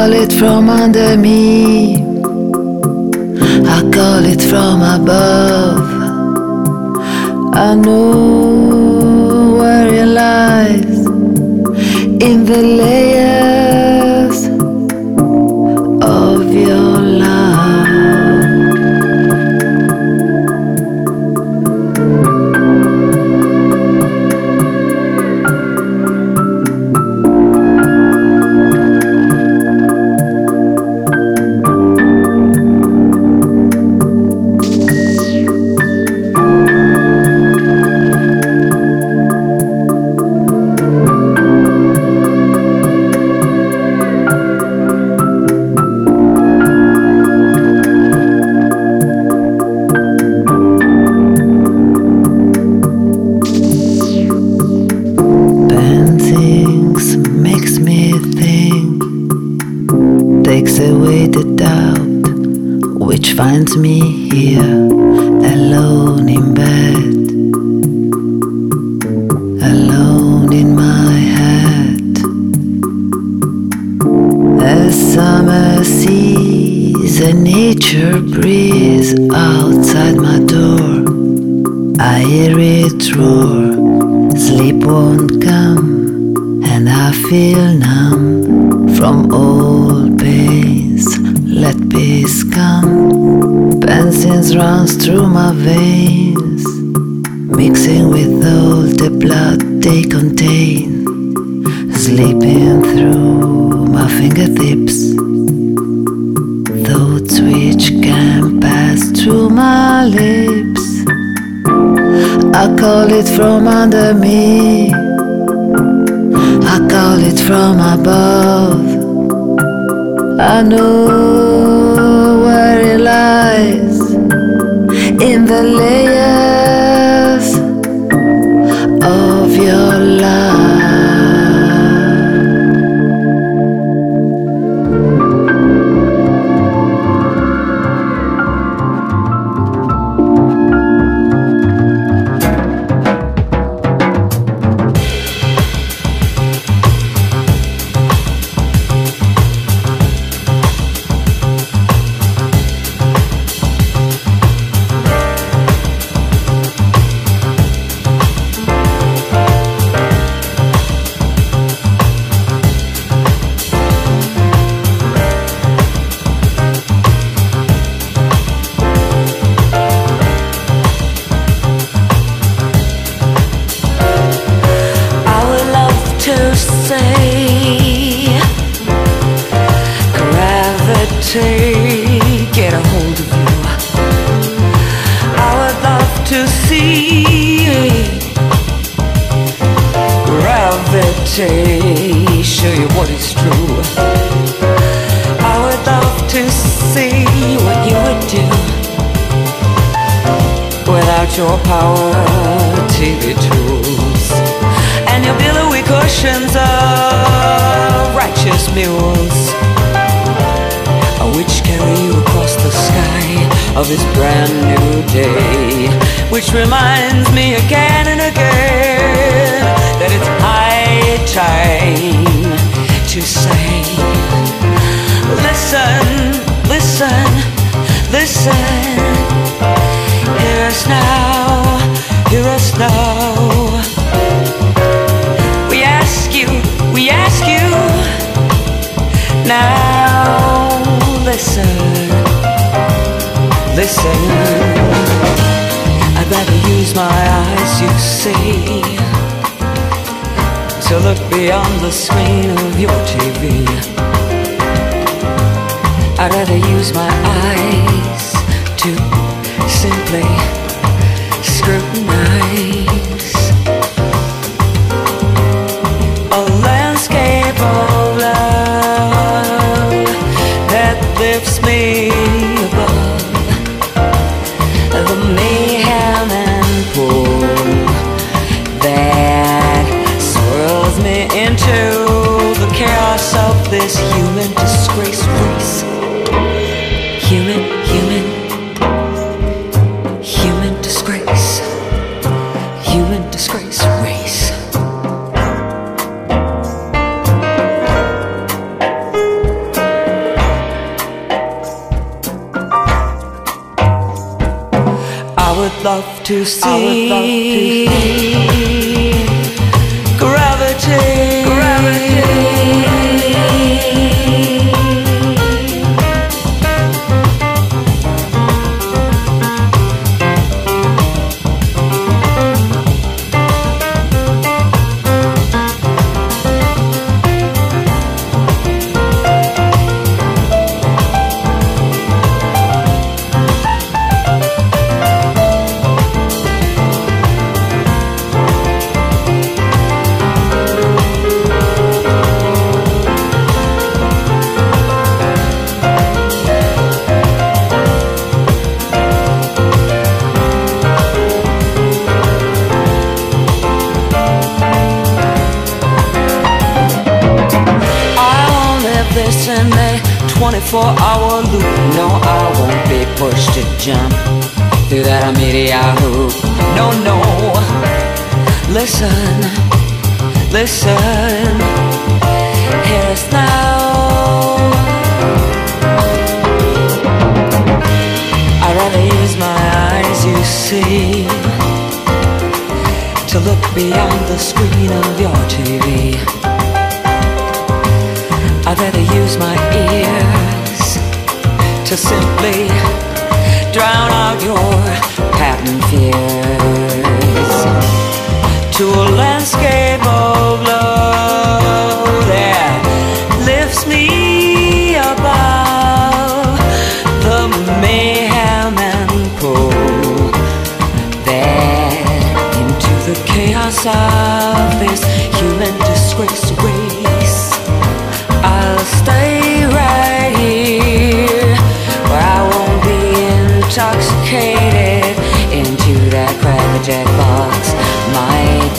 call it from under me. I call it from above. I know where it lies in the layers.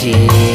自。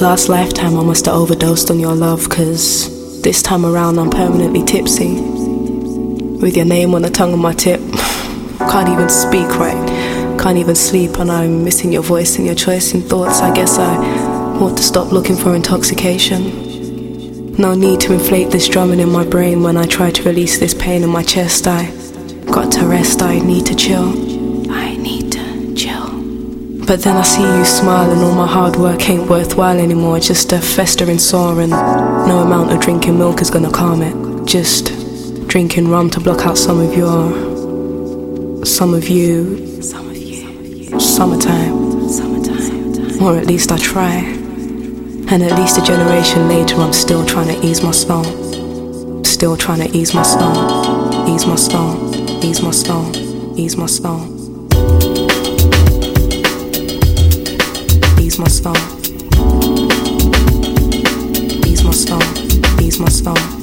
Last lifetime I must have overdosed on your love, cause this time around I'm permanently tipsy. With your name on the tongue of my tip. Can't even speak right. Can't even sleep, and I'm missing your voice and your choice in thoughts. I guess I want to stop looking for intoxication. No need to inflate this drumming in my brain when I try to release this pain in my chest. I got to rest, I need to chill. But then I see you smile and all my hard work ain't worthwhile anymore. Just a festering sore and no amount of drinking milk is gonna calm it. Just drinking rum to block out some of your, some of you, some of you, summertime, summertime. Or at least I try. And at least a generation later, I'm still trying to ease my soul. Still trying to ease my soul, ease my soul, ease my soul, ease my soul. These must fall. These must fall. These must fall.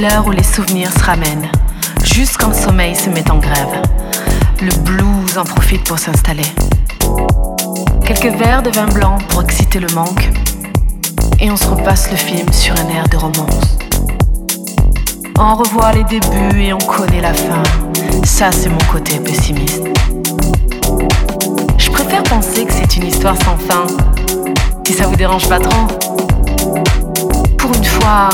L'heure où les souvenirs se ramènent, jusqu'en le sommeil se met en grève. Le blues en profite pour s'installer. Quelques verres de vin blanc pour exciter le manque. et on se repasse le film sur un air de romance. On revoit les débuts et on connaît la fin. Ça, c'est mon côté pessimiste. Je préfère penser que c'est une histoire sans fin, si ça vous dérange pas trop? Pour une fois,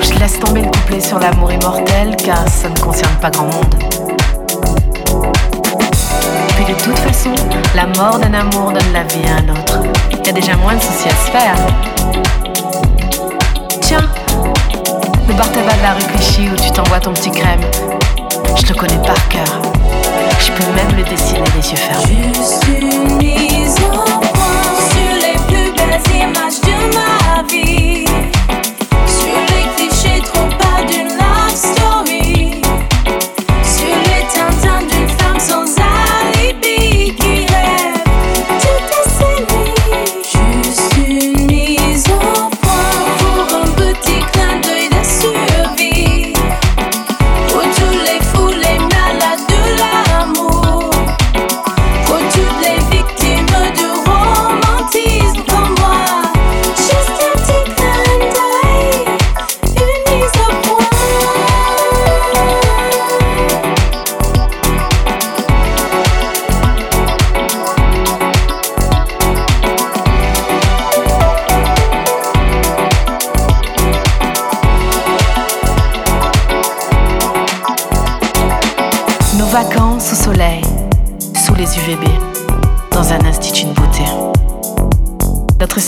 je laisse tomber le couplet sur l'amour immortel, car ça ne concerne pas grand monde. Puis de toute façon, la mort d'un amour donne la vie à un autre. Y a déjà moins de soucis à se faire. Tiens, le bar tabac de la rue Clichy où tu t'envoies ton petit crème. Je le connais par cœur. Je peux même le dessiner les yeux fermés. Je suis mise au point sur les plus belles images de ma vie.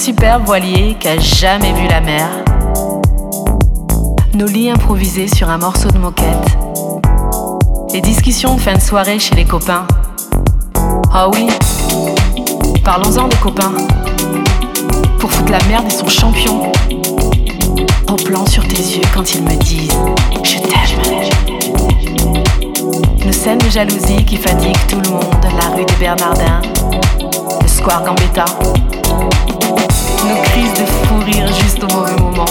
Superbe voilier qui a jamais vu la mer. Nos lits improvisés sur un morceau de moquette. Les discussions de fin de soirée chez les copains. Ah oui, parlons-en des copains. Pour foutre la merde, ils sont champions. Au plan sur tes yeux quand ils me disent Je t'aime. Nos scènes de jalousie qui fatiguent tout le monde, la rue des Bernardins, le square Gambetta. Nos crises de fou rire juste au mauvais moment.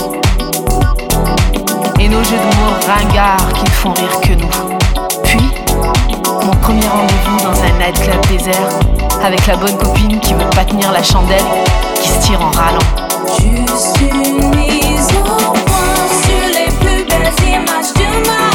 Et nos jeux de mots ringards qui ne font rire que nous. Puis, mon premier rendez-vous dans un nightclub désert, avec la bonne copine qui veut pas tenir la chandelle, qui se tire en râlant. Je suis mise au point sur les plus belles images de ma